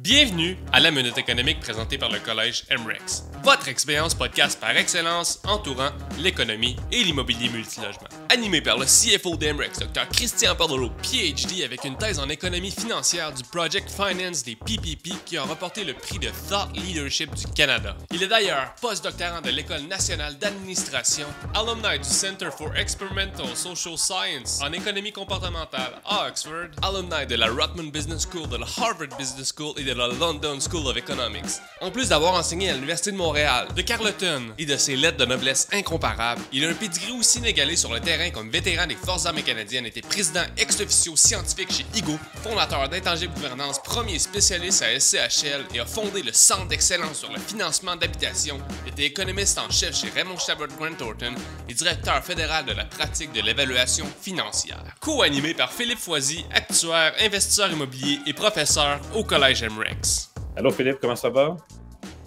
Bienvenue à la Minute économique présentée par le Collège MREX, votre expérience podcast par excellence entourant l'économie et l'immobilier multilogement. Animé par le CFO d'MREX, Dr Christian Pardolo, PhD avec une thèse en économie financière du Project Finance des PPP qui a remporté le prix de Thought Leadership du Canada. Il est d'ailleurs postdoctorant de l'École nationale d'administration, alumni du Center for Experimental Social Science en économie comportementale à Oxford, alumni de la Rotman Business School, de la Harvard Business School et de la London School of Economics. En plus d'avoir enseigné à l'Université de Montréal, de Carleton et de ses lettres de noblesse incomparables, il a un pedigree aussi inégalé sur le terrain comme vétéran des Forces armées canadiennes, était président ex-officio scientifique chez IGO, fondateur d'Intangible Gouvernance, premier spécialiste à SCHL et a fondé le Centre d'excellence sur le financement d'habitation, était économiste en chef chez Raymond Chabot Grant Thornton et directeur fédéral de la pratique de l'évaluation financière. Co-animé par Philippe Foisy, actuaire, investisseur immobilier et professeur au Collège Rex. Allô Philippe, comment ça va?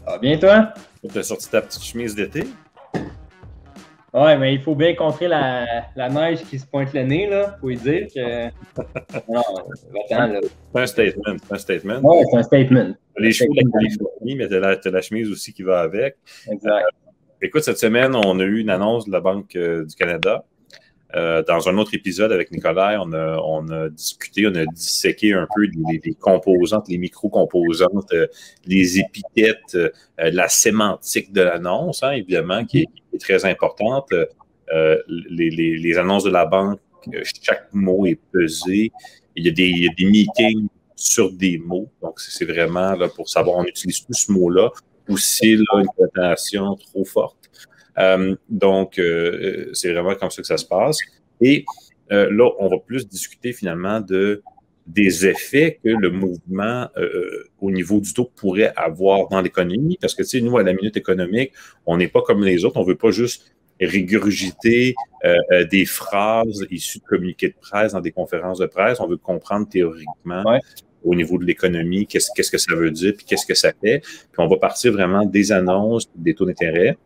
Ça va bien toi? Tu as sorti ta petite chemise d'été? Ouais, mais il faut bien contrer la, la, neige qui se pointe le nez, là. Faut lui dire que. non, attends, là. C'est un statement. C'est un statement. Ouais, c'est un statement. Les cheveux, mais tu as, la chemise aussi qui va avec. Exact. Euh, écoute, cette semaine, on a eu une annonce de la Banque euh, du Canada euh, dans un autre épisode avec Nicolas, on a, on a discuté, on a disséqué un peu les, composantes, les micro-composantes, euh, les épiquettes, euh, la sémantique de l'annonce, hein, évidemment, qui est, très importante. Les, les, annonces de la banque, chaque mot est pesé. Il y a des, il y a des meetings sur des mots. Donc, c'est vraiment là, pour savoir, on utilise tout ce mot-là ou c'est une cotation trop forte. Euh, donc, euh, c'est vraiment comme ça que ça se passe. Et euh, là, on va plus discuter finalement de des effets que le mouvement au niveau du taux pourrait avoir dans l'économie. Parce que, tu sais, nous, à la minute économique, on n'est pas comme les autres. On veut pas juste régurgiter des phrases issues de communiqués de presse dans des conférences de presse. On veut comprendre théoriquement au niveau de l'économie qu'est-ce, qu'est-ce que ça veut dire, puis qu'est-ce que ça fait. Puis on va partir vraiment des annonces, des taux d'intérêt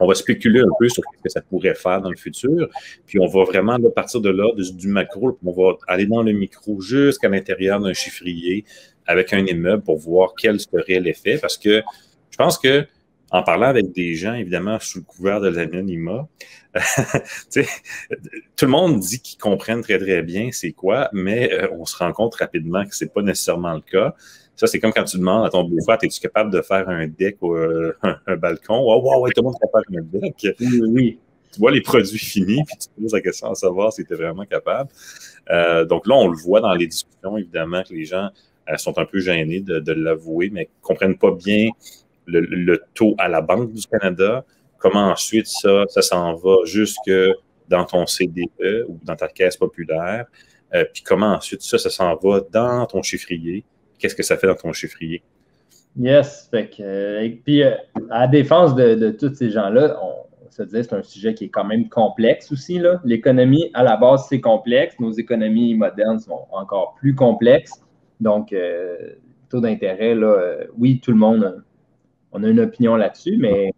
on va spéculer un peu sur ce que ça pourrait faire dans le futur. Puis on va vraiment partir de là, du macro, on va aller dans le micro jusqu'à l'intérieur d'un chiffrier avec un immeuble pour voir quel serait l'effet. Parce que je pense que en parlant avec des gens, évidemment, sous le couvert de l'anonymat, tout le monde dit qu'ils comprennent très, très bien c'est quoi, mais euh, on se rend compte rapidement que c'est pas nécessairement le cas. Ça, c'est comme quand tu demandes à ton beau-frère, es-tu capable de faire un deck ou euh, un, balcon? Oh, wow, ouais, tout le monde est capable de faire un deck. Oui, oui. Tu vois les produits finis, puis tu te poses la question à savoir si tu es vraiment capable. Euh, donc là, on le voit dans les discussions, évidemment, que les gens euh, sont un peu gênés de, l'avouer, mais ne comprennent pas bien le, taux à la Banque du Canada, comment ensuite ça, ça s'en va jusque dans ton CDE ou dans ta caisse populaire, puis comment ensuite ça, ça s'en va dans ton chiffrier, qu'est-ce que ça fait dans ton chiffrier? Yes. Fait que, euh, et puis, euh, à la défense de, tous ces gens-là, on se que c'est un sujet qui est quand même complexe aussi. L'économie, à la base, c'est complexe. Nos économies modernes sont encore plus complexes. Donc, euh, taux d'intérêt, là, oui, tout le monde, on a une opinion là-dessus, mais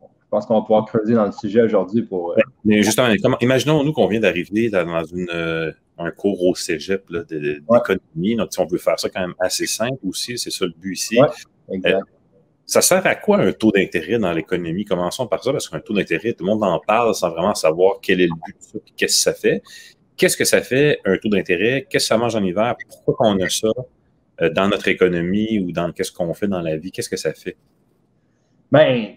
je pense qu'on va pouvoir creuser dans le sujet aujourd'hui pour. Mais justement, imaginons-nous qu'on vient d'arriver dans une un cours au cégep d'économie. Donc, si on veut faire ça quand même assez simple aussi, c'est ça le but ici. Euh, ça sert à quoi un taux d'intérêt dans l'économie? Commençons par ça, parce qu'un taux d'intérêt, tout le monde en parle sans vraiment savoir quel est le but de ça, qu'est-ce que ça fait. Qu'est-ce que ça fait, un taux d'intérêt? Qu'est-ce que ça mange en hiver? Pourquoi on a ça euh, dans notre économie ou dans qu'est-ce qu'on fait dans la vie? Qu'est-ce que ça fait? Ben,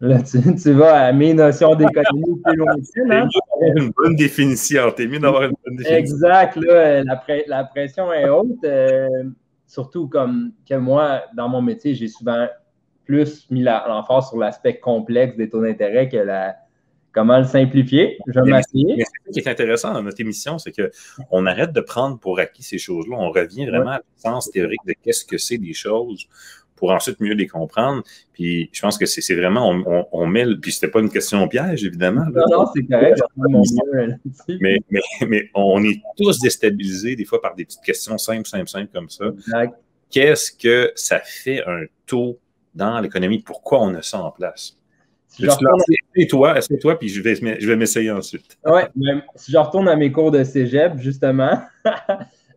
Là, tu, vas à mes notions d'économie plus loin hein? Une bonne définition. T'es mieux d'avoir une bonne définition. Exact. Là, la, pression est haute. Euh, surtout comme que moi, dans mon métier, j'ai souvent plus mis l'emphase sur l'aspect complexe des taux d'intérêt que la, comment le simplifier. Je vais. Ce qui est intéressant dans notre émission, c'est qu'on arrête de prendre pour acquis ces choses-là. On revient vraiment à l'essence théorique de qu'est-ce que c'est des choses pour ensuite mieux les comprendre. Puis je pense que c'est vraiment, on, on, met, puis c'était pas une question piège, évidemment. Non, non, c'est correct. mais, mais, mais, on est tous déstabilisés des fois par des petites questions simples, simples, simples comme ça. Qu'est-ce que ça fait un taux dans l'économie? Pourquoi on a ça en place? Si je toi, toi, puis je vais, je vais m'essayer ensuite. Oui, si je retourne à mes cours de cégep, justement. ouais,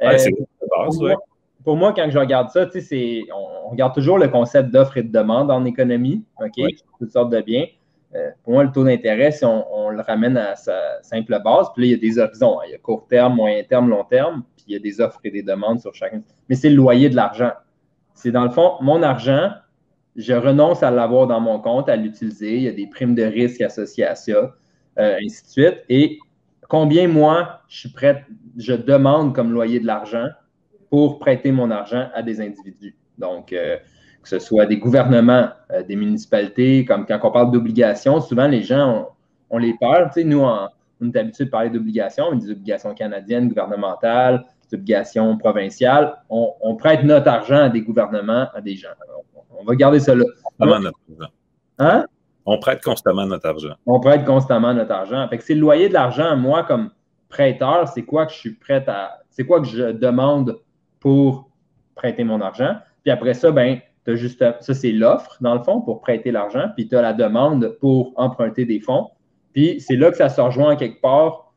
euh, base, ouais pour moi, quand je regarde ça, on, on regarde toujours le concept d'offre et de demande en économie, OK? Toutes sortes de biens. Euh, pour moi, le taux d'intérêt, si on, le ramène à sa simple base, puis là, il y a des horizons. Hein. Il y a court terme, moyen terme, long terme, puis il y a des offres et des demandes sur chacun. Mais c'est le loyer de l'argent. C'est dans le fond, mon argent, je renonce à l'avoir dans mon compte, à l'utiliser. Il y a des primes de risque associées à ça, euh, ainsi de suite. Et combien, moi, je suis prêt, je demande comme loyer de l'argent pour prêter mon argent à des individus. Donc, euh, que ce soit des gouvernements, euh, des municipalités, comme quand on parle d'obligations, souvent les gens, on, les parle. Tu sais, nous, on, est habitué de parler d'obligations, mais des obligations canadiennes, gouvernementales, des obligations provinciales. On, prête notre argent à des gouvernements, à des gens. On, va garder ça là. notre argent. Hein? On prête constamment notre argent. On prête constamment notre argent. Fait que c'est le loyer de l'argent, moi, comme prêteur, c'est quoi que je suis prêt à. C'est quoi que je demande pour prêter mon argent. Puis après ça, ben, as juste, ça, c'est l'offre, dans le fond, pour prêter l'argent. Puis tu as la demande pour emprunter des fonds. Puis c'est là que ça se rejoint quelque part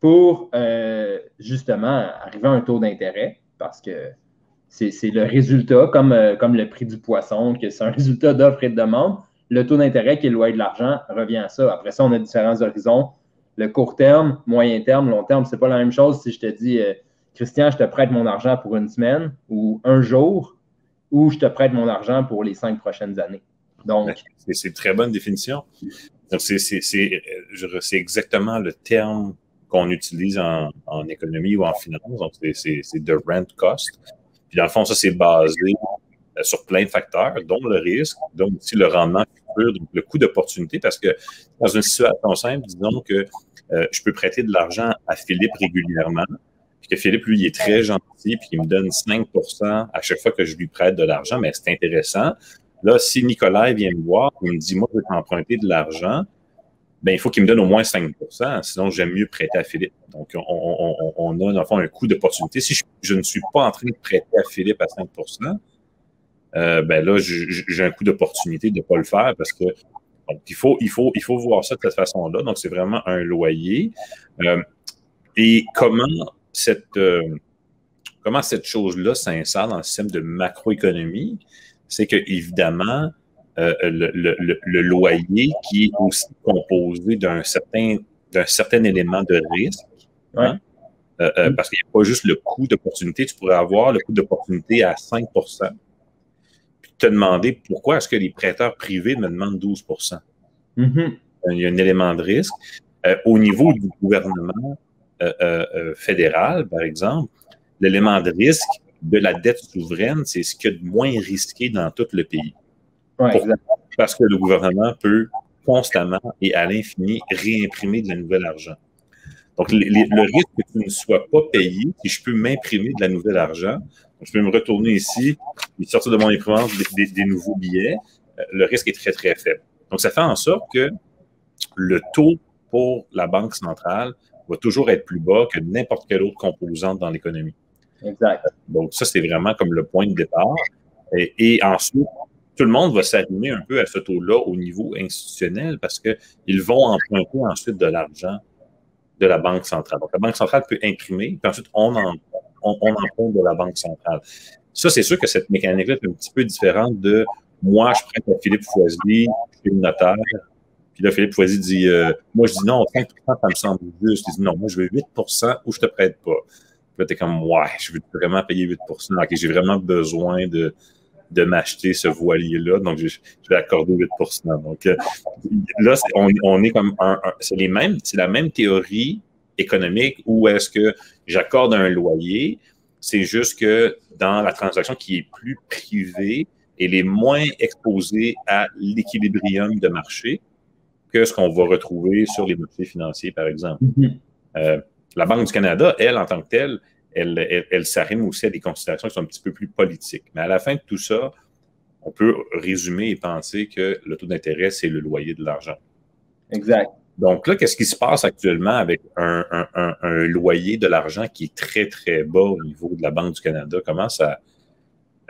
pour euh, justement arriver à un taux d'intérêt parce que c'est le résultat, comme, euh, comme le prix du poisson, que c'est un résultat d'offre et de demande. Le taux d'intérêt qui est loyer de l'argent revient à ça. Après ça, on a différents horizons. Le court terme, moyen terme, long terme, c'est pas la même chose si je te dis, euh, Christian, je te prête mon argent pour une semaine ou un jour ou je te prête mon argent pour les cinq prochaines années. Donc. C'est une très bonne définition. c'est exactement le terme qu'on utilise en, économie ou en finance. Donc, c'est de rent cost. Puis, dans le fond, ça, c'est basé euh, sur plein de facteurs, dont le risque, dont aussi le rendement futur, donc le coût d'opportunité, parce que dans une situation simple, disons que euh, je peux prêter de l'argent à Philippe régulièrement, que Philippe, lui, il est très gentil, puis il me donne 5% à chaque fois que je lui prête de l'argent, mais c'est intéressant. Là, si Nicolas vient me voir, il me dit, moi, je veux t'emprunter de l'argent, ben, il faut qu'il me donne au moins 5% sinon j'aime mieux prêter à Philippe. Donc, on, a, dans le fond, un coût d'opportunité. Si je, ne suis pas en train de prêter à Philippe à 5% euh, ben là, j'ai un coût d'opportunité de ne pas le faire parce que il faut, il, faut, il faut voir ça de cette façon-là. Donc, c'est vraiment un loyer. Euh, et comment cette, euh, comment cette chose-là s'insère dans le système de macroéconomie, c'est que, évidemment, euh, le, loyer qui est aussi composé d'un certain, d'un certain élément de risque, hein, euh, parce qu'il n'y a pas juste le coût d'opportunité, tu pourrais avoir le coût d'opportunité à 5% puis te demander pourquoi est-ce que les prêteurs privés me demandent 12 mm-hmm. Il y a un élément de risque. au niveau du gouvernement, euh, euh, euh, fédéral, par exemple, l'élément de risque de la dette souveraine, c'est ce qu'il y a de moins risqué dans tout le pays. Parce que le gouvernement peut constamment et à l'infini réimprimer de la nouvelle argent. Donc, le risque que tu ne sois pas payé, si je peux m'imprimer de la nouvelle argent, je peux me retourner ici et sortir de mon imprimante des, nouveaux billets, le risque est très, très faible. Donc, ça fait en sorte que le taux pour la Banque centrale va toujours être plus bas que n'importe quelle autre composante dans l'économie. Exact. Donc, ça, c'est vraiment comme le point de départ. Et, ensuite, tout le monde va s'arrimer un peu à ce taux-là au niveau institutionnel parce qu'ils vont emprunter ensuite de l'argent de la Banque centrale. Donc, la Banque centrale peut imprimer, puis ensuite, on, en, on, emprunte de la Banque centrale. Ça, c'est sûr que cette mécanique-là est un petit peu différente de moi, je prête à Philippe Foisy, je suis le notaire, puis là, Philippe Foisy dit euh, Moi, je dis non, 5% ça me semble juste. Il dit non, moi, je veux 8% ou je te prête pas. Puis là, t'es comme Ouais, je veux vraiment payer 8 Ok, j'ai vraiment besoin de, de m'acheter ce voilier-là, donc je, vais accorder 8% Donc euh, là, on, on, est comme un, c'est les mêmes, c'est la même théorie économique où est-ce que j'accorde un loyer, c'est juste que dans la transaction qui est plus privée, elle est moins exposée à l'équilibrium de marché que ce qu'on va retrouver sur les marchés financiers, par exemple. Mm-hmm. Euh, la Banque du Canada, elle, en tant que telle, elle, elle, s'arrime aussi à des considérations qui sont un petit peu plus politiques. Mais à la fin de tout ça, on peut résumer et penser que le taux d'intérêt, c'est le loyer de l'argent. Exact. Donc là, qu'est-ce qui se passe actuellement avec un, loyer de l'argent qui est très, très bas au niveau de la Banque du Canada? Comment ça,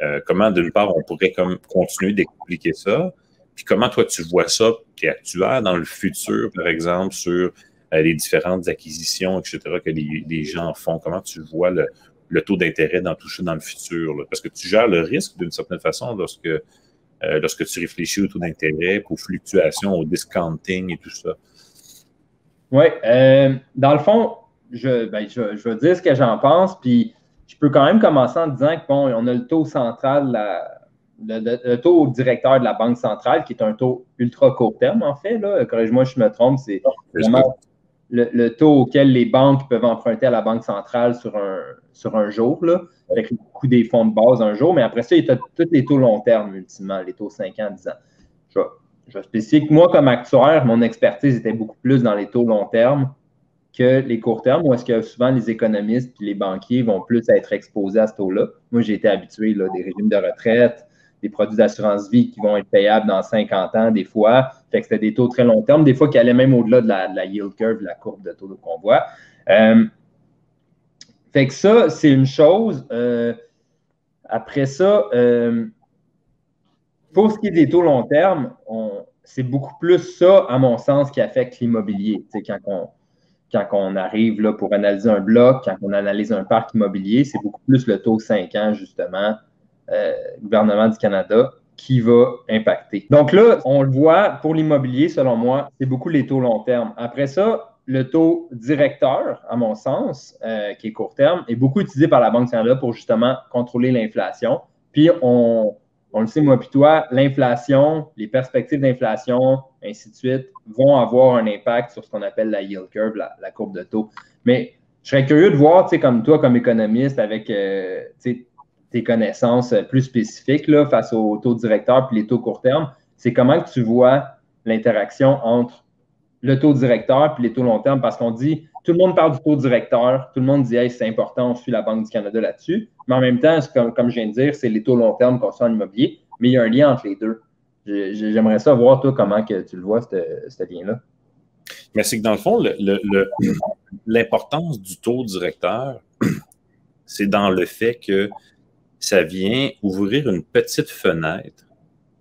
euh, comment d'une part, on pourrait comme continuer d'expliquer ça? Puis comment toi tu vois ça, qui est actuel dans le futur, par exemple, sur euh, les différentes acquisitions, etc., que les, gens font? Comment tu vois le, taux d'intérêt dans tout ça dans le futur. parce que tu gères le risque d'une certaine façon lorsque, euh, lorsque tu réfléchis au taux d'intérêt, aux fluctuations, au discounting et tout ça. Oui, euh, dans le fond, je, ben, je, vais dire ce que j'en pense, puis je peux quand même commencer en disant qu'on on a le taux central, le, taux directeur de la Banque centrale, qui est un taux ultra court terme, en fait. Corrige-moi si je me trompe, c'est vraiment le, taux auquel les banques peuvent emprunter à la Banque centrale sur un, sur un jour, là, avec le coût des fonds de base un jour. Mais après ça, il y a tous les taux long terme, ultimement, les taux 5 ans, 10 ans. Je vais, je vais spécifier que moi, comme actuaire, mon expertise était beaucoup plus dans les taux long terme que les courts termes, où est-ce que souvent les économistes et les banquiers vont plus être exposés à ce taux-là? Moi, j'ai été habitué là, des régimes de retraite, des produits d'assurance vie qui vont être payables dans 50 ans, des fois. Fait que c'était des taux très long terme, des fois qui allaient même au-delà de la, yield curve, la courbe de taux qu'on voit. Euh, fait que ça, c'est une chose. Euh, après ça, euh, pour ce qui est des taux long terme, c'est beaucoup plus ça, à mon sens, qui affecte l'immobilier. Quand on, quand on arrive là, pour analyser un bloc, quand on analyse un parc immobilier, c'est beaucoup plus le taux 5 ans, justement, euh, gouvernement du Canada, qui va impacter. Donc là, on le voit, pour l'immobilier, selon moi, c'est beaucoup les taux long terme. Après ça, le taux directeur, à mon sens, euh, qui est court terme, est beaucoup utilisé par la Banque du Canada pour justement contrôler l'inflation. Puis on, on le sait, moi puis toi, l'inflation, les perspectives d'inflation, ainsi de suite, vont avoir un impact sur ce qu'on appelle la yield curve, la, courbe de taux. Mais je serais curieux de voir, tu sais, comme toi, comme économiste, avec euh, tes connaissances plus spécifiques là, face aux taux directeurs et les taux court terme, c'est comment tu vois l'interaction entre le taux directeur et les taux long terme, parce qu'on dit, tout le monde parle du taux directeur, tout le monde dit, hey, c'est important, on suit la Banque du Canada là-dessus, mais en même temps, comme, comme je viens de dire, c'est les taux long terme qu'on suit en immobilier, mais il y a un lien entre les deux. J'aimerais savoir, toi, comment que tu le vois, ce lien-là. Mais c'est que dans le fond, l'importance du taux directeur, c'est dans le fait que ça vient ouvrir une petite fenêtre.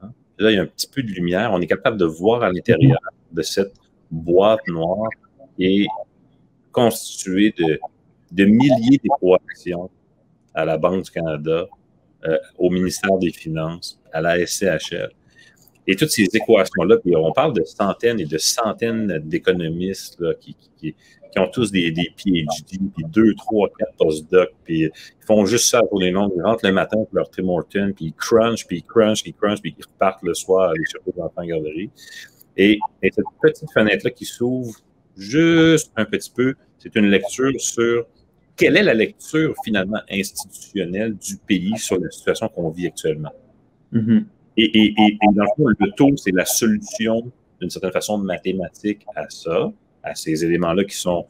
Hein? Là, il y a un petit peu de lumière. On est capable de voir à l'intérieur de cette boîte noire et constituée de, milliers d'équations à la Banque du Canada, euh, au ministère des Finances, à la SCHL. Et toutes ces équations-là, puis on parle de centaines et de centaines d'économistes qui, qui, qui, ont tous des, des PhD, puis deux, trois, quatre postdocs, puis ils font juste ça pour les noms. Ils rentrent le matin pour leur Tim Horton, puis ils crunch, puis ils crunch, puis ils crunch, puis ils repartent le soir à aller chercher les enfants en garderie. Et, et cette petite fenêtre-là qui s'ouvre juste un petit peu, c'est une lecture sur quelle est la lecture finalement institutionnelle du pays sur la situation qu'on vit actuellement. Mm-hmm. et, et, et, dans le fond, le taux, c'est la solution d'une certaine façon mathématique à ça, à ces éléments-là qui sont,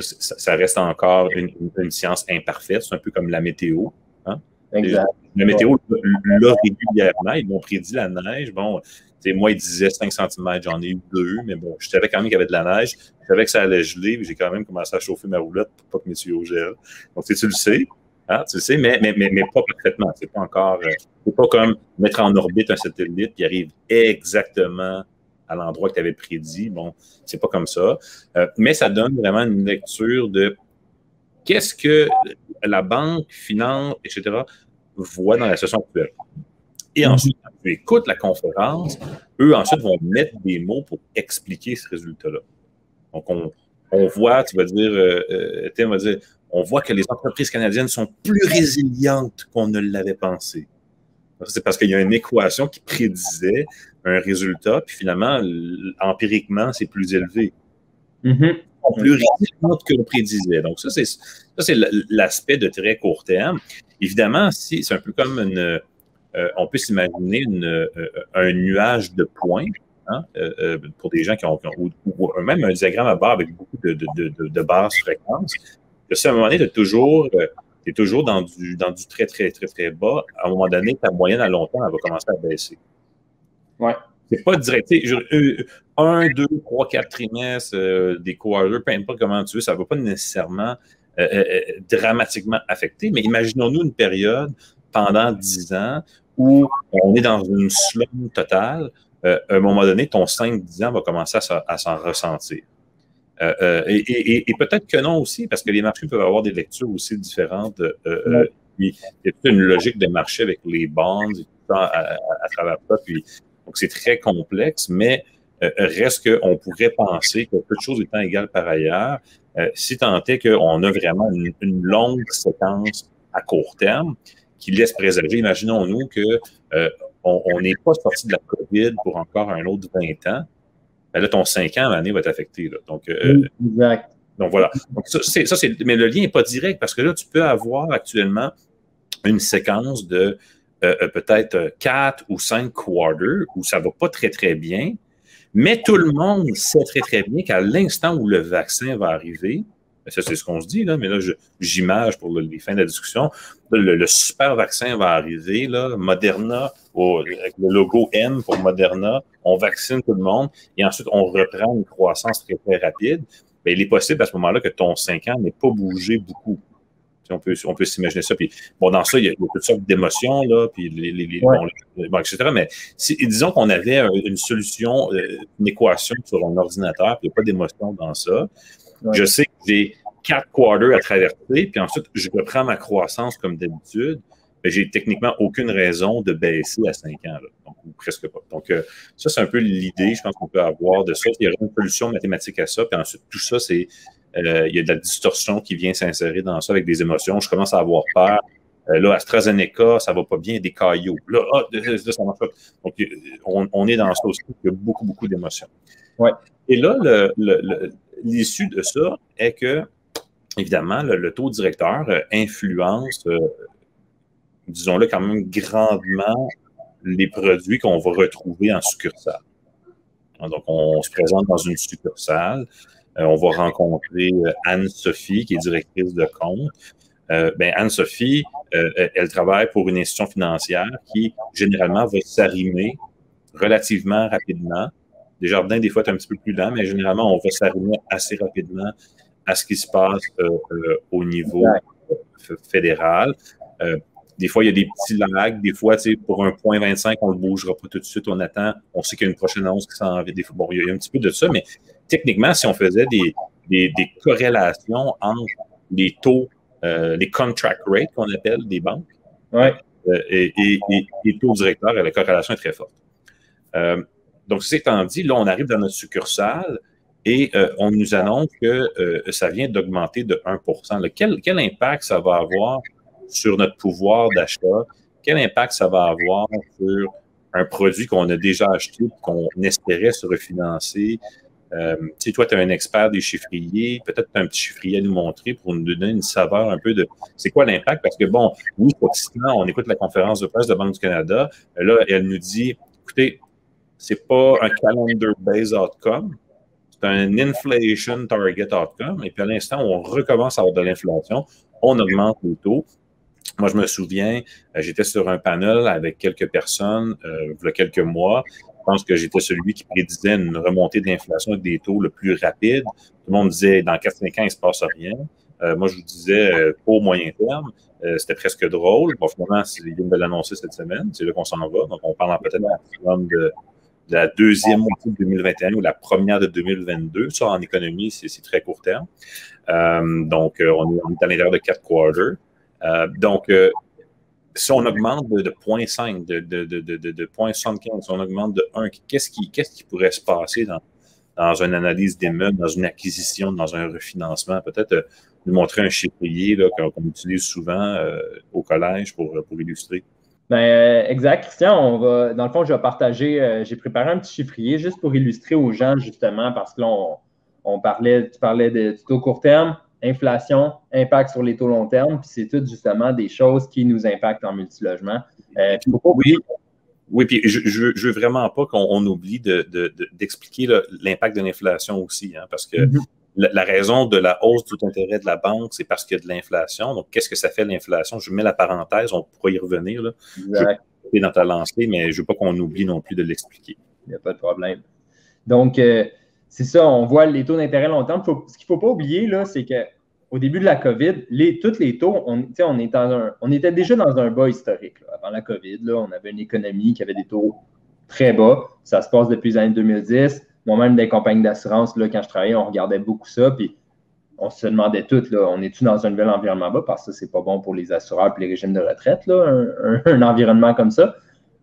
ça, reste encore une, une, science imparfaite, c'est un peu comme la météo. Hein? Exact. La météo l'a régulièrement, ils m'ont prédit la neige. Bon, moi, il disait 5 cm, j'en ai eu deux, mais bon, je savais quand même qu'il y avait de la neige. Je savais que ça allait geler, mais j'ai quand même commencé à chauffer ma roulotte pour pas que mes tuyaux gèlent. Donc, tu le sais, hein, tu le sais, mais, mais, mais, mais pas parfaitement. C'est pas encore, euh, c'est pas comme mettre en orbite un satellite qui arrive exactement à l'endroit que tu avais prédit. Bon, c'est pas comme ça. Euh, mais ça donne vraiment une lecture de qu'est-ce que la banque, finance, etc., voit dans la situation actuelle. Et ensuite, quand tu écoutes la conférence, eux ensuite vont mettre des mots pour expliquer ce résultat-là. Donc, on, on, voit, tu vas dire, euh, euh, Tim va dire, on voit que les entreprises canadiennes sont plus résilientes qu'on ne l'avait pensé. C'est parce qu'il y a une équation qui prédisait un résultat, puis finalement, empiriquement, c'est plus élevé. Mm-hmm. Plus résilientes que prédisait. Donc, ça, c'est l'aspect de très court terme. Évidemment, si, c'est un peu comme une, euh, on peut s'imaginer euh, un nuage de points hein, euh, pour des gens qui ont, ou, même un diagramme à barre avec beaucoup de, de, de, de basses fréquences. à un moment donné, tu es toujours, es toujours dans, du, dans du très, très, très, très bas. À un moment donné, ta moyenne à long terme, elle va commencer à baisser. Ouais. C'est pas direct. Un, deux, trois, quatre trimestres, des quarters, peu importe comment tu veux, ça ne va pas nécessairement dramatiquement affecter, mais imaginons-nous une période pendant dix ans où on est dans une slum totale, euh, à un moment donné, ton 5-10 ans va commencer à, s'en ressentir. et, peut-être que non aussi, parce que les marchés peuvent avoir des lectures aussi différentes. il y a une logique de marché avec les bonds et tout ça à, travers ça. Puis, donc, c'est très complexe, mais reste qu'on pourrait penser que peu de choses étant égales par ailleurs, si tant est qu'on a vraiment une, longue séquence à court terme qui laisse présager, imaginons-nous que on n'est pas sorti de la COVID pour encore un autre 20 ans, ben là, ton 5 ans, l'année va être affectée. Donc, euh, exact. Donc voilà. Donc, ça, c'est, mais le lien n'est pas direct parce que là, tu peux avoir actuellement une séquence de euh, euh, peut-être 4 ou 5 quarters où ça va pas très, très bien, mais tout le monde sait très, très bien qu'à l'instant où le vaccin va arriver, ben, ça, c'est ce qu'on se dit, là, mais là, j'image pour les fins de la discussion. le, super vaccin va arriver, là, Moderna, avec le logo M pour Moderna, on vaccine tout le monde et ensuite on reprend une croissance très, très rapide. Bien, il est possible à ce moment-là que ton 5 ans n'ait pas bougé beaucoup. On peut, on peut s'imaginer ça. Puis, bon, dans ça, il y a, toutes sortes d'émotions, là, puis les, les, bon, etc. Mais si, disons qu'on avait une solution, euh, une équation sur un ordinateur, puis il n'y a pas d'émotion dans ça. Je sais que j'ai quatre quarters à traverser, puis ensuite, je reprends ma croissance comme d'habitude. Mais j'ai techniquement aucune raison de baisser à 5 ans, donc, ou presque pas. Donc, euh, ça, c'est un peu l'idée, je pense qu'on peut avoir de ça. Il y a une solution mathématique à ça, puis ensuite, tout ça, c'est euh, il y a de la distorsion qui vient s'insérer dans ça avec des émotions. Je commence à avoir peur. Euh, là, AstraZeneca, ça va pas bien, des caillots. Là, ah, ça marche pas. Donc, on, est dans ça aussi. Il y a beaucoup, beaucoup d'émotions. Ouais. Et là, l'issue de ça est que, évidemment, le, taux directeur euh, influence, euh, disons-le quand même grandement, les produits qu'on va retrouver en succursale. Donc, on se présente dans une succursale. Euh, on va rencontrer Anne-Sophie, qui est directrice de compte. ben Anne-Sophie, elle travaille pour une institution financière qui, généralement, va s'arrimer relativement rapidement jardins, des fois, c'est un petit peu plus lent, mais généralement, on va s'arrimer assez rapidement à ce qui se passe euh, euh, au niveau fédéral. Euh, des fois, il y a des petits lags. Des fois, pour un point 25, on ne le bougera pas tout de suite. On attend. On sait qu'il y a une prochaine annonce qui s'en vient. Bon, il y a un petit peu de ça, mais techniquement, si on faisait des, des, corrélations entre les taux, les contract rates qu'on appelle des banques, et, les taux directeurs, la corrélation est très forte. Donc, c'est étant dit, là, on arrive dans notre succursale et euh, on nous annonce que euh, ça vient d'augmenter de 1 quel, quel, impact ça va avoir sur notre pouvoir d'achat? Quel impact ça va avoir sur un produit qu'on a déjà acheté, qu'on espérait se refinancer? Euh, tu sais, toi, tu es un expert des chiffriers, peut-être tu as un petit chiffrier à nous montrer pour nous donner une saveur un peu de c'est quoi l'impact? Parce que, bon, oui, on écoute la conférence de presse de Banque du Canada. Là, elle nous dit, écoutez, c'est pas un calendar-based outcome, c'est un inflation target outcome. Et puis à l'instant on recommence à avoir de l'inflation, on augmente les taux. Moi, je me souviens, euh, j'étais sur un panel avec quelques personnes euh, il y a quelques mois. Je pense que j'étais celui qui prédisait une remontée d'inflation avec des taux le plus rapide. Tout le monde disait dans 4-5 ans, il ne se passe rien. Euh, moi, je vous disais, euh, au moyen terme. C'était presque drôle. Bon, finalement, ils viennent de l'annoncer cette semaine. C'est là qu'on s'en va. Donc, on parle peut-être de la deuxième moitié de 2021 ou la première de 2022. Ça, en économie, c'est très court terme. Euh, donc, euh, on, est, à l'intérieur de quatre quarters. Euh, donc, si on augmente de, 0.5, de, de, de, de, 0.75, si on augmente de 1, qu'est-ce qui, qu'est-ce qui pourrait se passer dans, dans une analyse d'immeuble, dans une acquisition, dans un refinancement? Peut-être nous montrer un chiffrier qu'on utilise souvent au collège pour, pour illustrer. Ben, euh, exact, Christian. On va, dans le fond, je vais partager, euh, j'ai préparé un petit chiffrier juste pour illustrer aux gens, justement, parce que là, on, parlait, tu parlais de, taux court terme, inflation, impact sur les taux long terme, puis c'est tout justement des choses qui nous impactent en multilogement. Euh, oui, oui, puis je, je, veux vraiment pas qu'on oublie d'expliquer de, l'impact de l'inflation aussi, hein, parce que mm-hmm la, raison de la hausse du taux d'intérêt de la banque, c'est parce qu'il y a de l'inflation. Donc, qu'est-ce que ça fait l'inflation? Je mets la parenthèse, on pourra y revenir. Là. Je dans ta lancée, mais je ne veux pas qu'on oublie non plus de l'expliquer. Il n'y a pas de problème. Donc, euh, c'est ça, on voit les taux d'intérêt long terme. ce qu'il ne faut pas oublier, là, c'est qu'au début de la COVID, tous les taux, on, était déjà dans un bas historique. Avant la COVID, on avait une économie qui avait des taux très bas. Ça se passe depuis les années 2010 moi-même des compagnies d'assurance, quand je travaillais, on regardait beaucoup ça, puis on se demandait tout, on est-tu dans un nouvel environnement bas, parce que c'est pas bon pour les assureurs et les régimes de retraite, un, environnement comme ça.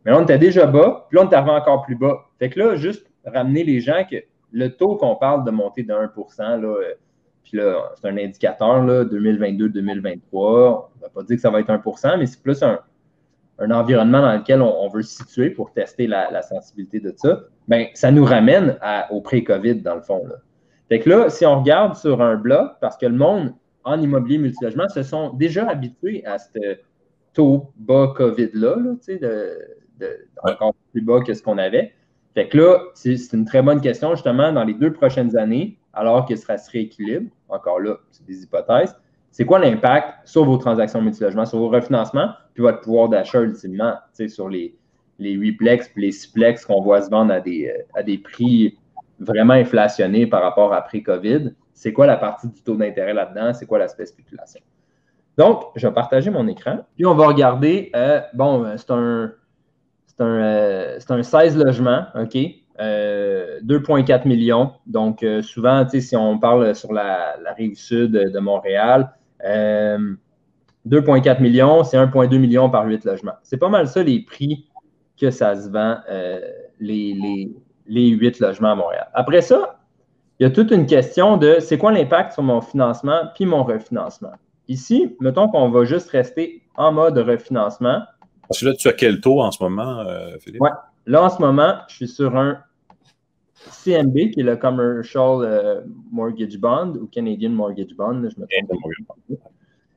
Mais là, on était déjà bas, puis là, on est encore plus bas. Fait que là, juste ramener les gens que le taux qu'on parle de monter de 1 là, euh, puis là, c'est un indicateur, 2022-2023. On ne va pas dire que ça va être 1% mais c'est plus un, environnement dans lequel on, veut se situer pour tester la, sensibilité de ça. Bien, ça nous ramène au pré-COVID, dans le fond. Là. Fait que là, si on regarde sur un bloc, parce que le monde en immobilier multilogement se sont déjà habitués à ce taux bas COVID-là, de, encore plus bas que ce qu'on avait. Fait que là, c'est une très bonne question, justement, dans les deux prochaines années, alors que ça se rééquilibre, encore là, c'est des hypothèses, c'est quoi l'impact sur vos transactions multilogement, sur vos refinancements, puis votre pouvoir d'achat ultimement, sur les, les 8 plex puis les 6 plex qu'on voit se vendre à des, euh, à des prix vraiment inflationnés par rapport à pré-COVID? C'est quoi la partie du taux d'intérêt là-dedans? C'est quoi l'aspect spéculation? Donc, je vais partager mon écran. Puis, on va regarder, euh, bon, euh, c'est un, c'est un, un, 16 logements, OK? 2,4 millions. Donc, souvent, si on parle sur la, rive sud de Montréal, 2,4 millions, c'est 1,2 million par 8 logements. C'est pas mal ça les prix que ça se vend, euh, les, les, 8 logements à Montréal. Après ça, il y a toute une question de c'est quoi l'impact sur mon financement puis mon refinancement. Ici, mettons qu'on va juste rester en mode refinancement. Parce que là, tu as quel taux en ce moment, euh, Philippe? Oui. Là, en ce moment, je suis sur un CMB, qui est le Commercial euh, Mortgage Bond ou Canadian Mortgage Bond, je me trompe.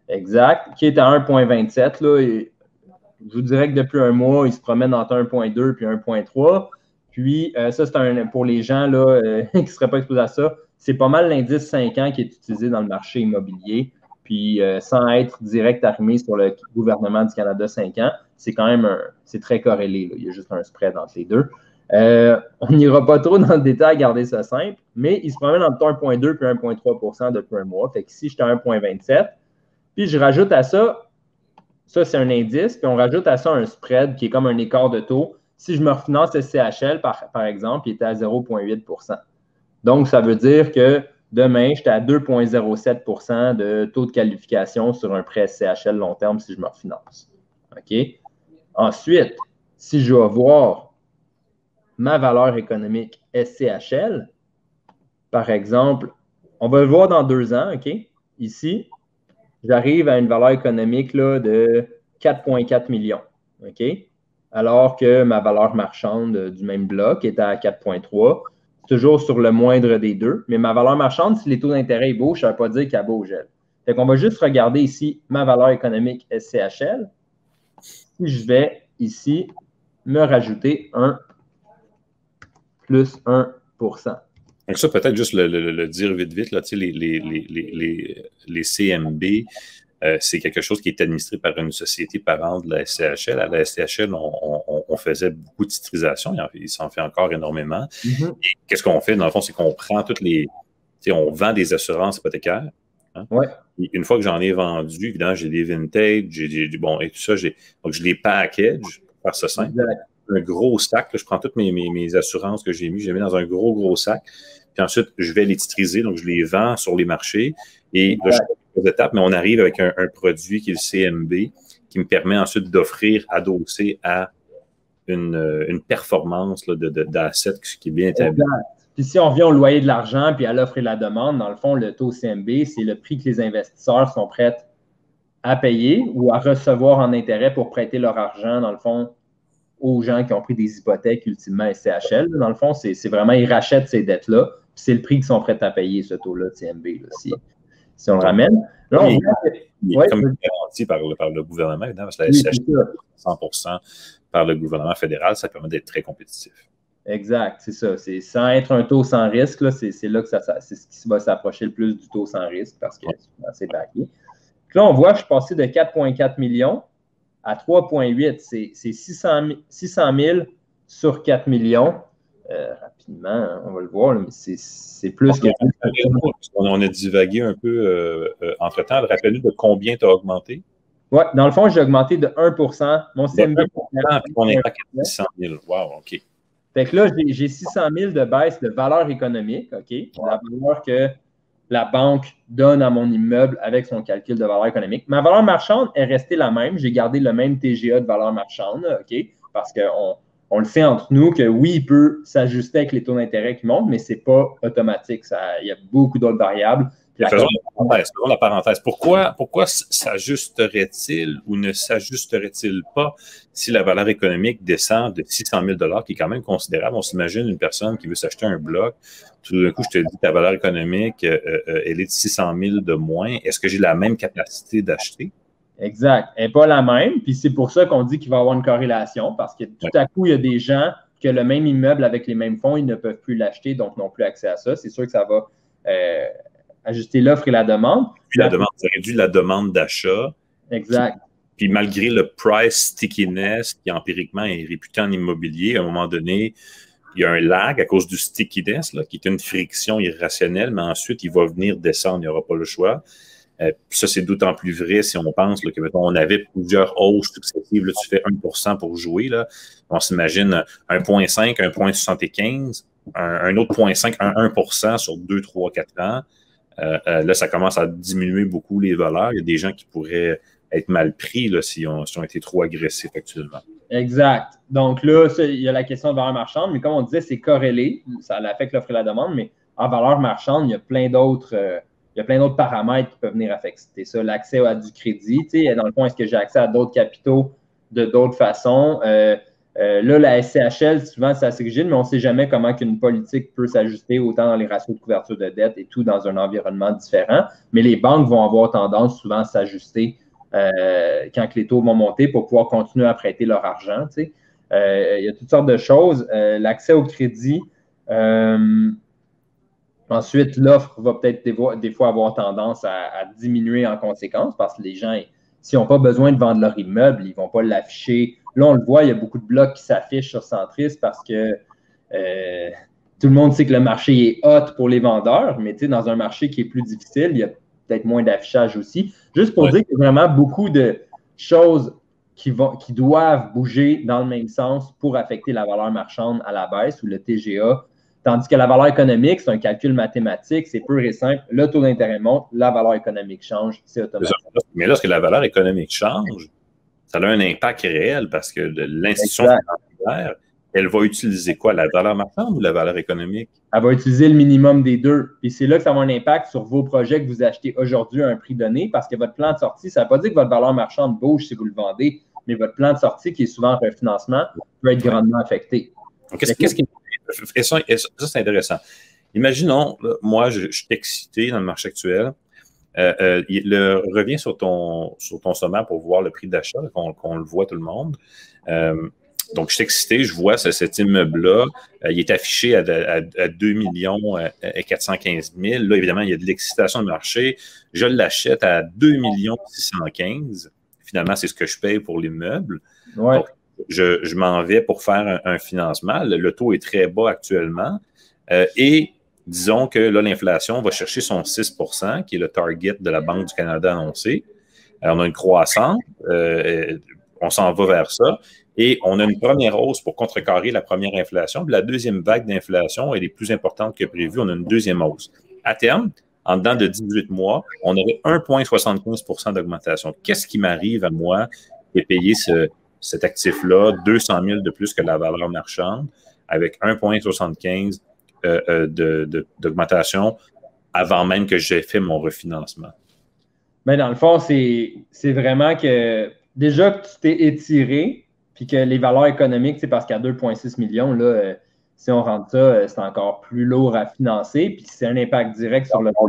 Exact, qui est à 1,27. Je vous dirais que depuis un mois, il se promène entre 1.2 puis 1.3. Puis, euh, ça, c'est un, pour les gens là, euh, qui ne seraient pas exposés à ça, c'est pas mal l'indice 5 ans qui est utilisé dans le marché immobilier. Puis, sans être direct arrimé sur le gouvernement du Canada 5 ans, c'est quand même c'est très corrélé. Il y a juste un spread entre les deux. on n'ira pas trop dans le détail, garder ça simple, mais il se promène entre 1,2 et 1,3 depuis un mois. Fait que si j'étais à 1,27, puis je rajoute à ça ça, c'est un indice. Puis on rajoute à ça un spread qui est comme un écart de taux. Si je me refinance SCHL, par, par exemple, il était à 0,8% Donc, ça veut dire que demain, j'étais à 2,07% de taux de qualification sur un prêt SCHL long terme si je me refinance. OK? Ensuite, si je vais voir ma valeur économique SCHL, par exemple, on va le voir dans deux ans, OK? Ici, j'arrive à une valeur économique là, de 4,4 millions. OK? Alors que ma valeur marchande du même bloc est à 4,3. Toujours sur le moindre des deux. Mais ma valeur marchande, si les taux d'intérêt bougent, ça ne veut pas dire qu'elle bouge. Fait qu'on va juste regarder ici ma valeur économique SCHL. Si je vais ici me rajouter un plus 1 donc ça, peut-être juste le, dire vite, vite, là, les, les, les, les, CMB, euh, c'est quelque chose qui est administré par une société parente de la SCHL. À la SCHL, on, faisait beaucoup de titrisation, il s'en fait encore énormément. Mm-hmm. Qu'est-ce qu'on fait, dans le fond, c'est qu'on prend toutes les... On vend des assurances hypothécaires. Hein. Une fois que j'en ai vendu, évidemment, j'ai des vintage, j'ai bon, et tout ça, donc je les package, par ce simple un gros sac. je prends toutes mes, mes, assurances que j'ai mis, je les mets dans un gros, gros sac. Puis ensuite, je vais les titriser, donc je les vends sur les marchés. Et là, je fais étapes, mais on arrive avec un, produit qui est le CMB, qui me permet ensuite d'offrir adossé à une, une performance d'assets qui est bien établie. Puis si on revient au loyer de l'argent, puis à l'offre et la demande, dans le fond, le taux CMB, c'est le prix que les investisseurs sont prêts à payer ou à recevoir en intérêt pour prêter leur argent, dans le fond, aux gens qui ont pris des hypothèques ultimement SCHL. Dans le fond, c'est vraiment, ils rachètent ces dettes-là, c'est le prix qu'ils sont prêts à payer, ce taux-là de CMB, si, on le ramène. Là, on il est comme garanti par le, par le gouvernement, parce que la SCHL, 100 par le gouvernement fédéral, ça permet d'être très compétitif. Exact, c'est ça. C'est sans être un taux sans risque, c'est là que ça, c'est ce qui va s'approcher le plus du taux sans risque parce que c'est backé. Là, on voit que je suis passé de 4,4 millions à 3,8, c'est 600, 000 sur 4 millions. Euh, rapidement, hein, on va le voir, mais c'est plus que. On a divagué un peu euh, euh, entre-temps. Rappelle-nous de combien tu as augmenté? Oui, dans le fond, j'ai augmenté de 1% Mon CMB. on est à 400 000. Wow, OK. Fait que là, j'ai 600 000 de baisse de valeur économique, OK? La valeur que la banque donne à mon immeuble avec son calcul de valeur économique. Ma valeur marchande est restée la même. J'ai gardé le même TGA de valeur marchande, OK? Parce qu'on on le sait entre nous que oui, il peut s'ajuster avec les taux d'intérêt qui montent, mais ce n'est pas automatique. Ça, il y a beaucoup d'autres variables. Faisons la parenthèse. Pourquoi, pourquoi s'ajusterait-il ou ne s'ajusterait-il pas si la valeur économique descend de 600 000 qui est quand même considérable? On s'imagine une personne qui veut s'acheter un bloc. Tout d'un coup, je te dis, ta valeur économique, euh, euh, elle est de 600 000 de moins. Est-ce que j'ai la même capacité d'acheter? Exact. Elle n'est pas la même. Puis c'est pour ça qu'on dit qu'il va y avoir une corrélation parce que tout à coup, il y a des gens qui ont le même immeuble avec les mêmes fonds, ils ne peuvent plus l'acheter, donc n'ont plus accès à ça. C'est sûr que ça va euh, ajuster l'offre et la demande. Puis la demande, ça réduit la demande d'achat. Exact. Puis, malgré le price stickiness qui empiriquement est réputé en immobilier, à un moment donné, il y a un lag à cause du stickiness, là, qui est une friction irrationnelle, mais ensuite, il va venir descendre, il n'y aura pas le choix. Euh, puis ça, c'est d'autant plus vrai si on pense là, que, mettons, on avait plusieurs hausses successives. Là, tu fais 1% pour jouer. Là. On s'imagine 1,5, 1,75, un, un autre 0,5, un 1 sur 2, 3, 4 ans. Euh, euh, là, ça commence à diminuer beaucoup les valeurs. Il y a des gens qui pourraient être mal pris là, si on, ont été trop agressifs actuellement. Exact. Donc là, il y a la question de valeur marchande, mais comme on disait, c'est corrélé. Ça affecte l'offre et la demande, mais en valeur marchande, il y a plein d'autres. Euh, il y a plein d'autres paramètres qui peuvent venir affecter ça. L'accès à du crédit, dans le fond, est-ce que j'ai accès à d'autres capitaux de d'autres façons? Là, la SCHL, souvent, c'est assez mais on ne sait jamais comment qu'une politique peut s'ajuster autant dans les ratios de couverture de dette et tout dans un environnement différent. Mais les banques vont avoir tendance souvent à s'ajuster euh, quand les taux vont monter pour pouvoir continuer à prêter leur argent. Euh, il y a toutes sortes de choses. L'accès au crédit. ensuite, l'offre va peut-être des, fois avoir tendance à, diminuer en conséquence parce que les gens, s'ils n'ont pas besoin de vendre leur immeuble, ils ne vont pas l'afficher Là, on le voit, il y a beaucoup de blocs qui s'affichent sur Centris parce que euh, tout le monde sait que le marché est hot pour les vendeurs, mais dans un marché qui est plus difficile, il y a peut-être moins d'affichage aussi. Juste pour dire qu'il y a vraiment beaucoup de choses qui, vont, qui doivent bouger dans le même sens pour affecter la valeur marchande à la baisse ou le TGA. Tandis que la valeur économique, c'est un calcul mathématique, c'est pur et simple. Le taux d'intérêt monte, la valeur économique change, c'est automatique. Mais lorsque la valeur économique change, ça a un impact réel parce que l'institution financière, elle va utiliser quoi? La valeur marchande ou la valeur économique? Elle va utiliser le minimum des deux. Puis c'est là que ça va avoir un impact sur vos projets que vous achetez aujourd'hui à un prix donné parce que votre plan de sortie, ça ne veut pas dire que votre valeur marchande bouge si vous le vendez, mais votre plan de sortie, qui est souvent un refinancement, peut être grandement affecté. Qu'est-ce qui ça, c'est intéressant. Imaginons, moi, je, je suis excité dans le marché actuel. Euh, euh, le, reviens sur ton, sur ton sommaire pour voir le prix d'achat, qu'on le voit tout le monde. Euh, donc, je suis excité, je vois cet immeuble-là. il est affiché à, à, 2 millions et 415 000. Là, évidemment, il y a de l'excitation de marché. Je l'achète à 2 millions 615. Finalement, c'est ce que je paye pour l'immeuble. Ouais. je, je m'en vais pour faire un, un financement. Le, le, taux est très bas actuellement. et disons que là, l'inflation va chercher son 6% qui est le target de la Banque du Canada annoncé. On a une croissance, euh, on s'en va vers ça. Et on a une première hausse pour contrecarrer la première inflation. Puis la deuxième vague d'inflation, elle est plus importante que prévu. On a une deuxième hausse. À terme, en dedans de 18 mois, on aurait 1,75% d'augmentation. Qu'est-ce qui m'arrive à moi de payer ce, cet actif-là 200 000 de plus que la valeur marchande avec 1,75 euh, euh, d'augmentation avant même que j'ai fait mon refinancement? Mais dans le fond, c'est vraiment que déjà que tu t'es étiré, puis que les valeurs économiques, c'est parce qu'à 2,6 millions, là, euh, si on rentre ça, c'est encore plus lourd à financer, puis c'est un impact direct sur le on,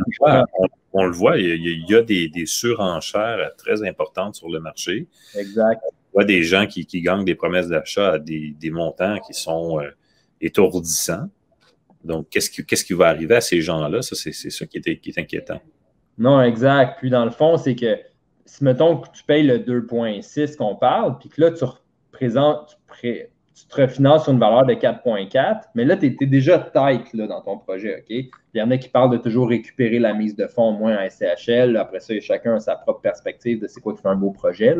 on, le voit, il y a, des, surenchères très importantes sur le marché. Exact. On voit des gens qui, gagnent des promesses d'achat à des, montants qui sont étourdissants. Donc, qu'est-ce qui, va arriver à ces gens-là? Ça, c'est ça qui est, qui est, inquiétant. Non, exact. Puis, dans le fond, c'est que si, mettons, que tu payes le 2,6 qu'on parle, puis que là, tu représentes, tu, te refinances sur une valeur de 4,4, mais là, tu es, déjà tight dans ton projet, OK? Il y en a qui parlent de toujours récupérer la mise de fonds au moins en SCHL. Après ça, chacun a sa propre perspective de c'est quoi qui fait un beau projet.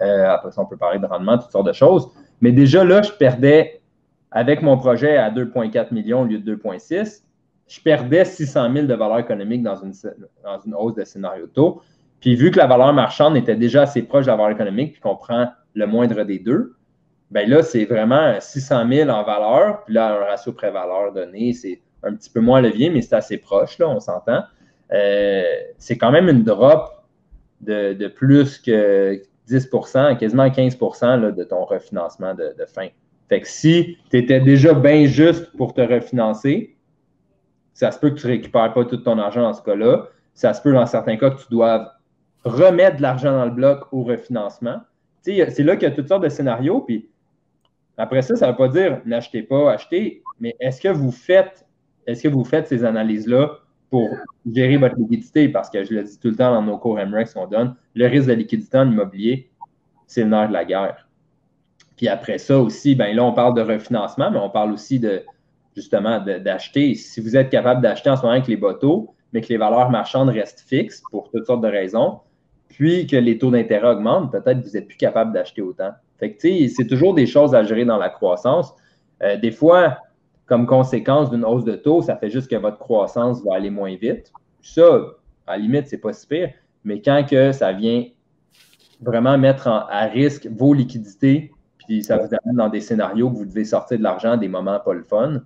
Euh, après ça, on peut parler de rendement, toutes sortes de choses. Mais déjà là, je perdais avec mon projet à 2,4 millions au lieu de 2,6, je perdais 600 000 de valeur économique dans une, hausse de scénario taux. Puis vu que la valeur marchande était déjà assez proche de la valeur économique, puis qu'on prend le moindre des deux, ben là, c'est vraiment 600 000 en valeur. Puis là, un ratio pré-valeur donné, c'est un petit peu moins levier, mais c'est assez proche, là, on s'entend. Euh, c'est quand même une drop de, plus que 10% quasiment 15% de ton refinancement de, de, fin. Fait que si tu étais déjà bien juste pour te refinancer, ça se peut que tu ne récupères pas tout ton argent dans ce cas-là. Ça se peut dans certains cas que tu doives remettre de l'argent dans le bloc au refinancement. C'est là qu'il y a toutes sortes de scénarios. Puis après ça, ça ne veut pas dire n'achetez pas, achetez, mais est-ce que vous faites, est-ce que vous faites ces analyses-là pour gérer votre liquidité? Parce que je le dis tout le temps dans nos cours MREX qu'on donne, le risque de liquidité en immobilier, c'est le nerf de la guerre. Puis après ça aussi, ben là, on parle de refinancement, mais on parle aussi de justement d'acheter. Si vous êtes capable d'acheter en ce moment avec les bateaux, mais que les valeurs marchandes restent fixes pour toutes sortes de raisons, puis que les taux d'intérêt augmentent, peut-être que vous n'êtes plus capable d'acheter autant. Fait que, c'est toujours des choses à gérer dans la croissance. Euh, des fois, comme conséquence d'une hausse de taux, ça fait juste que votre croissance va aller moins vite. Ça, à la limite, c'est pas si pire. Mais quand que ça vient vraiment mettre à risque vos liquidités, puis ça vous amène dans des scénarios que vous devez sortir de l'argent des moments pas le fun,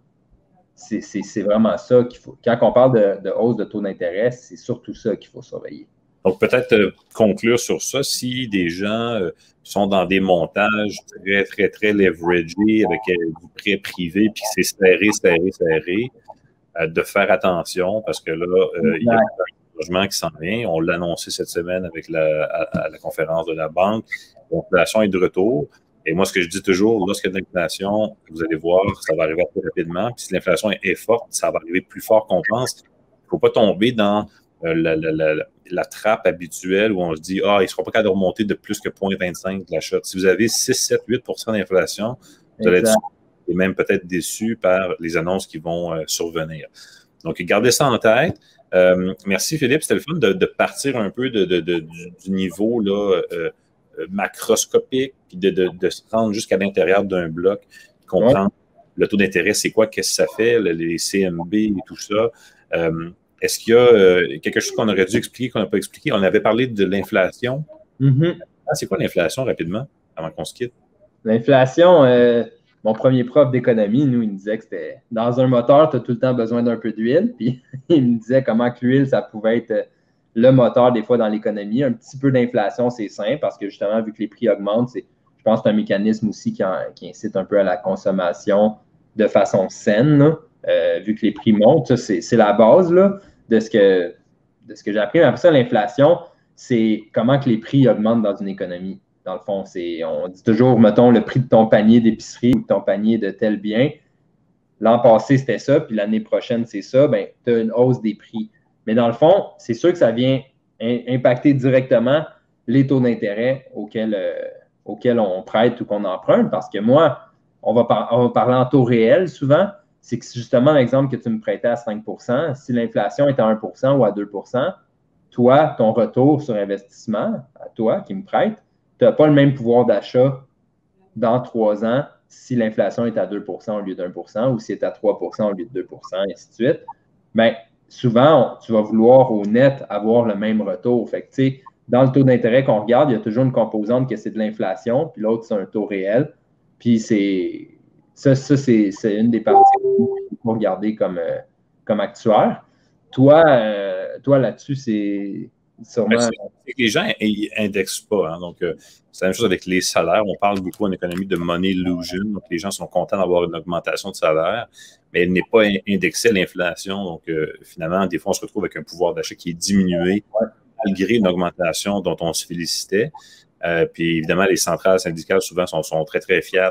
c'est vraiment ça qu'il faut. Quand on parle de, de hausse de taux d'intérêt, c'est surtout ça qu'il faut surveiller. Donc, peut-être euh, conclure sur ça, si des gens euh, sont dans des montages très, très, très leveragés avec euh, du prêt privé, puis c'est serré, serré, serré, de faire attention parce que là, il y a un changement qui s'en vient. On l'a annoncé cette semaine avec la, à, la conférence de la banque. L'inflation est de retour. Et moi, ce que je dis toujours, lorsqu'il y a de l'inflation, vous allez voir, ça va arriver plus rapidement. Puis si l'inflation est, forte, ça va arriver plus fort qu'on pense. Il ne faut pas tomber dans la, la trappe habituelle où on se dit, ah, il ne sera pas capable de remonter de plus que 0,25 de l'achat. Si vous avez 6, 7, 8% d'inflation, vous allez être même peut-être déçu par les annonces qui vont euh, survenir. Donc, gardez ça en tête. Euh, merci Philippe, c'était le fun de, partir un peu de, du, niveau là, euh, macroscopique, puis de, se rendre jusqu'à l'intérieur d'un bloc, comprendre le taux d'intérêt, c'est quoi, qu'est-ce que ça fait, les CMB et tout ça. Est-ce qu'il y a euh, quelque chose qu'on aurait dû expliquer, qu'on n'a pas expliqué? On avait parlé de l'inflation. Mm-hmm. Ah, c'est quoi l'inflation rapidement, avant qu'on se quitte? L'inflation, euh, mon premier prof d'économie, nous, il nous disait que c'était dans un moteur, tu as tout le temps besoin d'un peu d'huile. Puis il me disait comment que l'huile, ça pouvait être euh, le moteur des fois dans l'économie. Un petit peu d'inflation, c'est simple parce que justement, vu que les prix augmentent, c'est, je pense que c'est un mécanisme aussi qui, incite un peu à la consommation de façon saine. vu que les prix montent, c'est, la base. De ce que, de ce que j'ai appris. Après ça, l'inflation, c'est comment que les prix augmentent dans une économie. Dans le fond, c'est, on dit toujours, mettons, le prix de ton panier d'épicerie ou de ton panier de tel bien. L'an passé, c'était ça, puis l'année prochaine, c'est ça. Bien, tu as une hausse des prix. Mais dans le fond, c'est sûr que ça vient impacter directement les taux d'intérêt auxquels, euh, auxquels on prête ou qu'on emprunte. Parce que moi, on va, parler en taux réel souvent, c'est que justement l'exemple que tu me prêtais à 5% si l'inflation est à 1% ou à 2% toi, ton retour sur investissement, à toi qui me prête, tu n'as pas le même pouvoir d'achat dans trois ans si l'inflation est à 2% au lieu d'1 ou si est à 3% au lieu de 2% et ainsi de suite. Bien, souvent, tu vas vouloir au net avoir le même retour. Fait dans le taux d'intérêt qu'on regarde, il y a toujours une composante que c'est de l'inflation, puis l'autre, c'est un taux réel. Puis c'est ça, c'est une des parties qu'il faut regarder comme, euh, actuaire. Toi, euh, toi là-dessus, c'est sûrement. les gens n'indexent pas. Hein. donc, euh, c'est la même chose avec les salaires. On parle beaucoup en économie de money illusion. Donc, les gens sont contents d'avoir une augmentation de salaire, mais elle n'est pas indexée à l'inflation. Donc, finalement, des fois, on se retrouve avec un pouvoir d'achat qui est diminué malgré une augmentation dont on se félicitait. puis évidemment, les centrales syndicales souvent sont, sont très, très fiers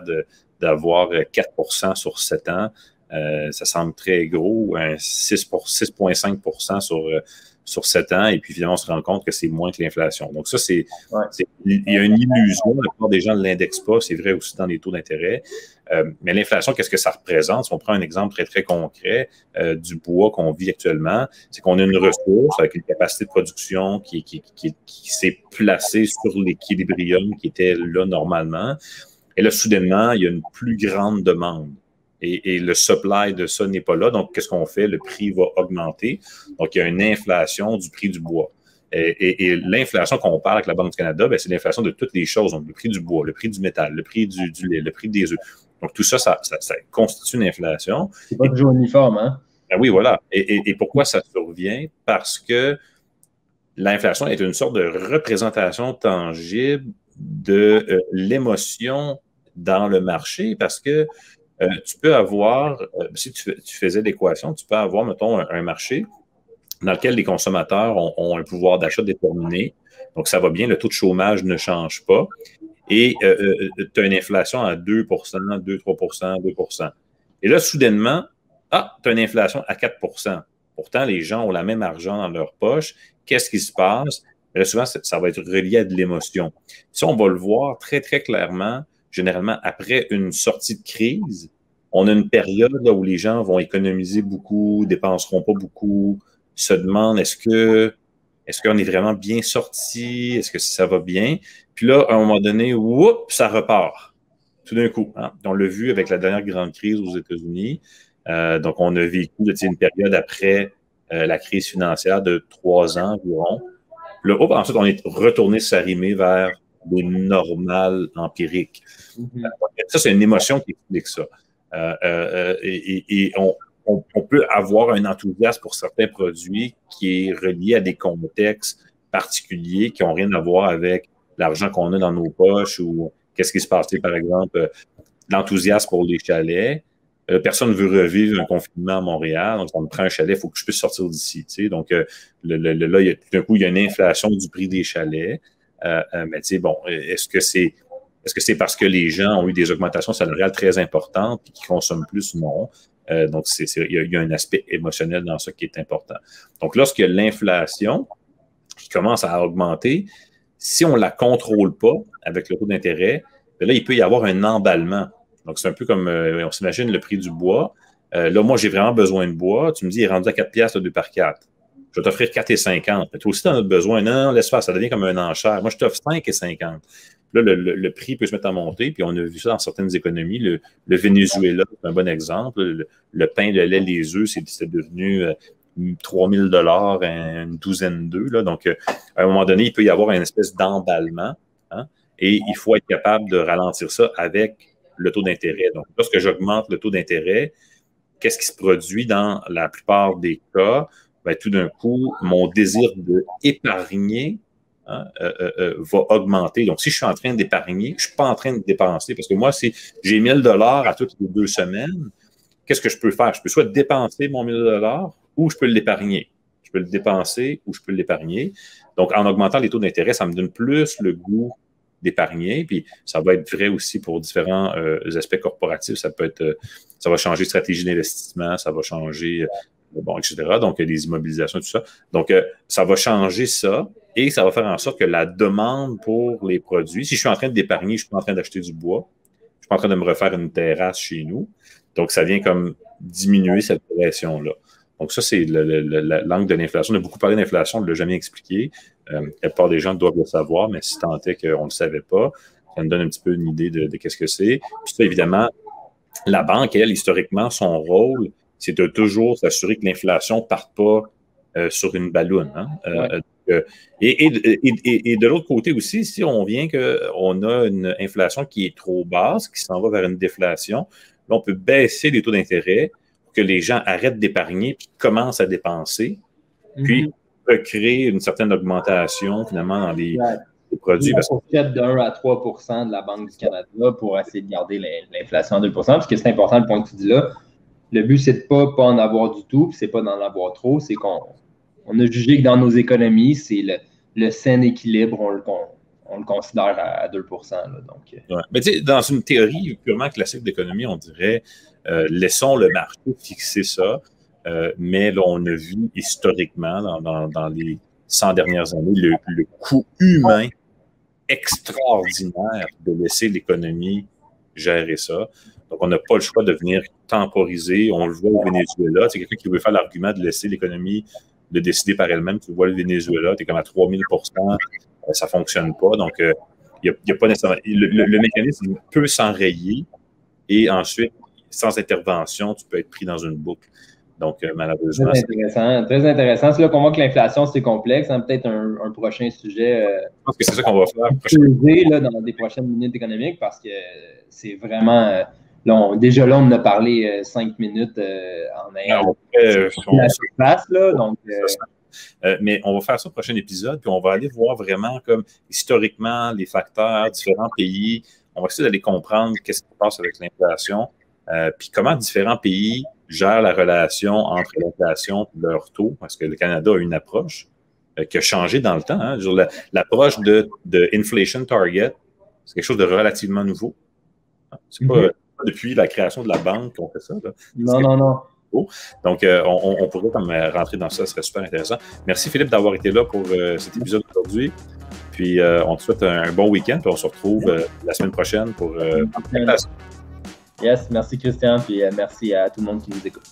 d'avoir 4% euh, sur 7 ans. Euh, ça semble très gros, 6,5% sur, euh, sur 7 ans, et puis finalement, on se rend compte que c'est moins que l'inflation. Donc, ça, c'est. Il y a une illusion, la plupart des gens ne l'indexent pas, c'est vrai aussi dans les taux d'intérêt. mais l'inflation, qu'est-ce que ça représente? Si on prend un exemple très, très concret du bois qu'on vit actuellement, c'est qu'on a une ressource avec une capacité de production qui, qui, qui, qui s'est placée sur l'équilibrium qui était là normalement. Et là, soudainement, il y a une plus grande demande. Et, le supply de ça n'est pas là. Donc, qu'est-ce qu'on fait? Le prix va augmenter. Donc, il y a une inflation du prix du bois. Et, l'inflation qu'on parle avec la Banque du Canada, ben, c'est l'inflation de toutes les choses. Donc, le prix du bois, le prix du métal, le prix du, lait, le prix des œufs. Donc, tout ça, ça, constitue une inflation. C'est pas toujours uniforme, hein? Ben oui, voilà. Et, pourquoi ça survient? Parce que l'inflation est une sorte de représentation tangible de euh, l'émotion dans le marché parce que euh, tu peux avoir, euh, si tu, faisais l'équation, tu peux avoir, mettons, un, marché dans lequel les consommateurs ont, un pouvoir d'achat déterminé. Donc, ça va bien, le taux de chômage ne change pas. Et tu as une inflation à 2% 2, 3% 2% Et là, soudainement, ah, tu as une inflation à 4% Pourtant, les gens ont la même argent dans leur poche. Qu'est-ce qui se passe? Souvent, ça va être relié à de l'émotion. Si on va le voir très, très clairement, généralement, après une sortie de crise, on a une période là, où les gens vont économiser beaucoup, dépenseront pas beaucoup, se demandent est-ce que est-ce qu'on est vraiment bien sorti, est-ce que ça va bien? Puis là, à un moment donné, whoop, ça repart. Tout d'un coup. Hein? On l'a vu avec la dernière grande crise aux États-Unis. Euh, donc, on a vécu une période après euh, la crise financière de trois ans environ. Là, ensuite, on est retourné s'arrimer vers des normales empiriques. Mm-hmm. Ça, c'est une émotion qui explique ça. Euh, euh, et, on, peut avoir un enthousiasme pour certains produits qui est relié à des contextes particuliers qui n'ont rien à voir avec l'argent qu'on a dans nos poches ou qu'est-ce qui se passe, par exemple, l'enthousiasme pour les chalets. personne ne veut revivre un confinement à Montréal, donc on me prend un chalet, il faut que je puisse sortir d'ici. Donc là, tout d'un coup, il y a une inflation du prix des chalets. Euh, euh, mais tu sais, bon, est-ce que c'est est-ce que c'est parce que les gens ont eu des augmentations salariales très importantes et qui consomment plus? Non? Euh, donc, il, y a, un aspect émotionnel dans ça qui est important. Donc, a l'inflation qui commence à augmenter, si on ne la contrôle pas avec le taux d'intérêt, ben là, il peut y avoir un emballement. Donc, c'est un peu comme, on s'imagine le prix du bois. là, moi, j'ai vraiment besoin de bois. Tu me dis, il est rendu à 4 piastres, 2 par 4 je vais t'offrir 4,50. Mais toi aussi, tu en as besoin. Non, non, laisse faire, ça devient comme un enchère. Moi, je t'offre 5,50. Là, le, prix peut se mettre à monter, puis on a vu ça dans certaines économies. Le, Venezuela, c'est un bon exemple. Le, pain, le lait, les œufs, c'est devenu 3 000 dollars, une douzaine d'œufs. Donc, euh, à un moment donné, il peut y avoir une espèce d'emballement. Hein, et il faut être capable de ralentir ça avec le taux d'intérêt. Donc, lorsque j'augmente le taux d'intérêt, qu'est-ce qui se produit dans la plupart des cas? Ben, tout d'un coup, mon désir d'épargner hein, euh, euh, euh, va augmenter. Donc, si je suis en train d'épargner, je ne suis pas en train de dépenser. Parce que moi, si j'ai 1000 dollars à toutes les deux semaines, qu'est-ce que je peux faire? Je peux soit dépenser mon 1000 dollars ou je peux l'épargner. Je peux le dépenser ou je peux l'épargner. Donc, en augmentant les taux d'intérêt, ça me donne plus le goût d'épargner. Puis ça va être vrai aussi pour différents aspects corporatifs. Ça peut être, ça va changer stratégie d'investissement, ça va changer bon, etc. Donc, il y a des immobilisations, tout ça. Donc, euh, ça va changer ça et ça va faire en sorte que la demande pour les produits, si je suis en train d'épargner, je suis pas en train d'acheter du bois, je suis pas en train de me refaire une terrasse chez nous. Donc, ça vient comme diminuer cette pression-là. Donc, ça, c'est l'angle de l'inflation. On a beaucoup parlé d'inflation, on ne l'a jamais expliqué. Euh, la plupart des gens doivent le savoir, mais si tant est qu'on ne le savait pas, ça nous donne un petit peu une idée de, de qu'est-ce que c'est. Puis ça, évidemment, la banque, elle, historiquement, son rôle, c'est de toujours s'assurer que l'inflation ne parte pas euh, sur une balloune. Hein. Euh, euh, et, et, de l'autre côté aussi, si on vient qu'on a une inflation qui est trop basse, qui s'en va vers une déflation, là, on peut baisser les taux d'intérêt pour que les gens arrêtent d'épargner puis commencent à dépenser, puis mm-hmm. recréer une certaine augmentation finalement dans les, produits. Parce fait de 1 à 3 de la Banque du Canada pour essayer de garder l'inflation à 2 parce que c'est important le point que tu dis là le but, c'est de ne pas, pas en avoir du tout, puis c'est pas d'en avoir trop. C'est qu'on on a jugé que dans nos économies, c'est le, le sain équilibre, on le, on, le considère à, 2 donc, euh. Mais dans une théorie purement classique d'économie, on dirait euh, laissons le marché fixer ça. Euh, mais là, on a vu historiquement, dans, dans, les 100 dernières années, le, le coût humain extraordinaire de laisser l'économie gérer ça. Donc, on n'a pas le choix de venir temporiser. On le voit au Venezuela. C'est quelqu'un qui veut faire l'argument de laisser l'économie de décider par elle-même. Tu vois le Venezuela, tu es comme à 3000% euh, ça ne fonctionne pas. Donc, il euh, n'y a, pas nécessairement. Le, mécanisme peut s'enrayer et ensuite, sans intervention, tu peux être pris dans une boucle. Donc, euh, malheureusement. Très intéressant. Très intéressant. C'est là qu'on voit que l'inflation, c'est complexe. Hein. Peut-être un, prochain sujet. Euh, Je pense que c'est ça qu'on va faire. Là, dans des prochaines minutes économiques parce que c'est vraiment. Euh, là, déjà là, on a parlé cinq minutes en ayant la surface. Là, donc, mais on va faire ça au prochain épisode, puis on va aller voir vraiment comme historiquement les facteurs, différents pays. On va essayer d'aller comprendre qu'est-ce qui se passe avec l'inflation, puis comment différents pays gèrent la relation entre l'inflation et leur taux, parce que le Canada a une approche euh, qui a changé dans le temps. Hein. L'approche de, de, Inflation Target, c'est quelque chose de relativement nouveau. C'est pas, pas, depuis la création de la banque qu'on fait ça. Non, non, non. Donc, euh, on, pourrait comme euh, rentrer dans ça, ce serait super intéressant. Merci Philippe d'avoir été là pour cet épisode aujourd'hui. Puis, on te souhaite un, bon week-end, puis on se retrouve la semaine prochaine pour Yes, merci Christian, puis euh, merci à tout le monde qui nous écoute.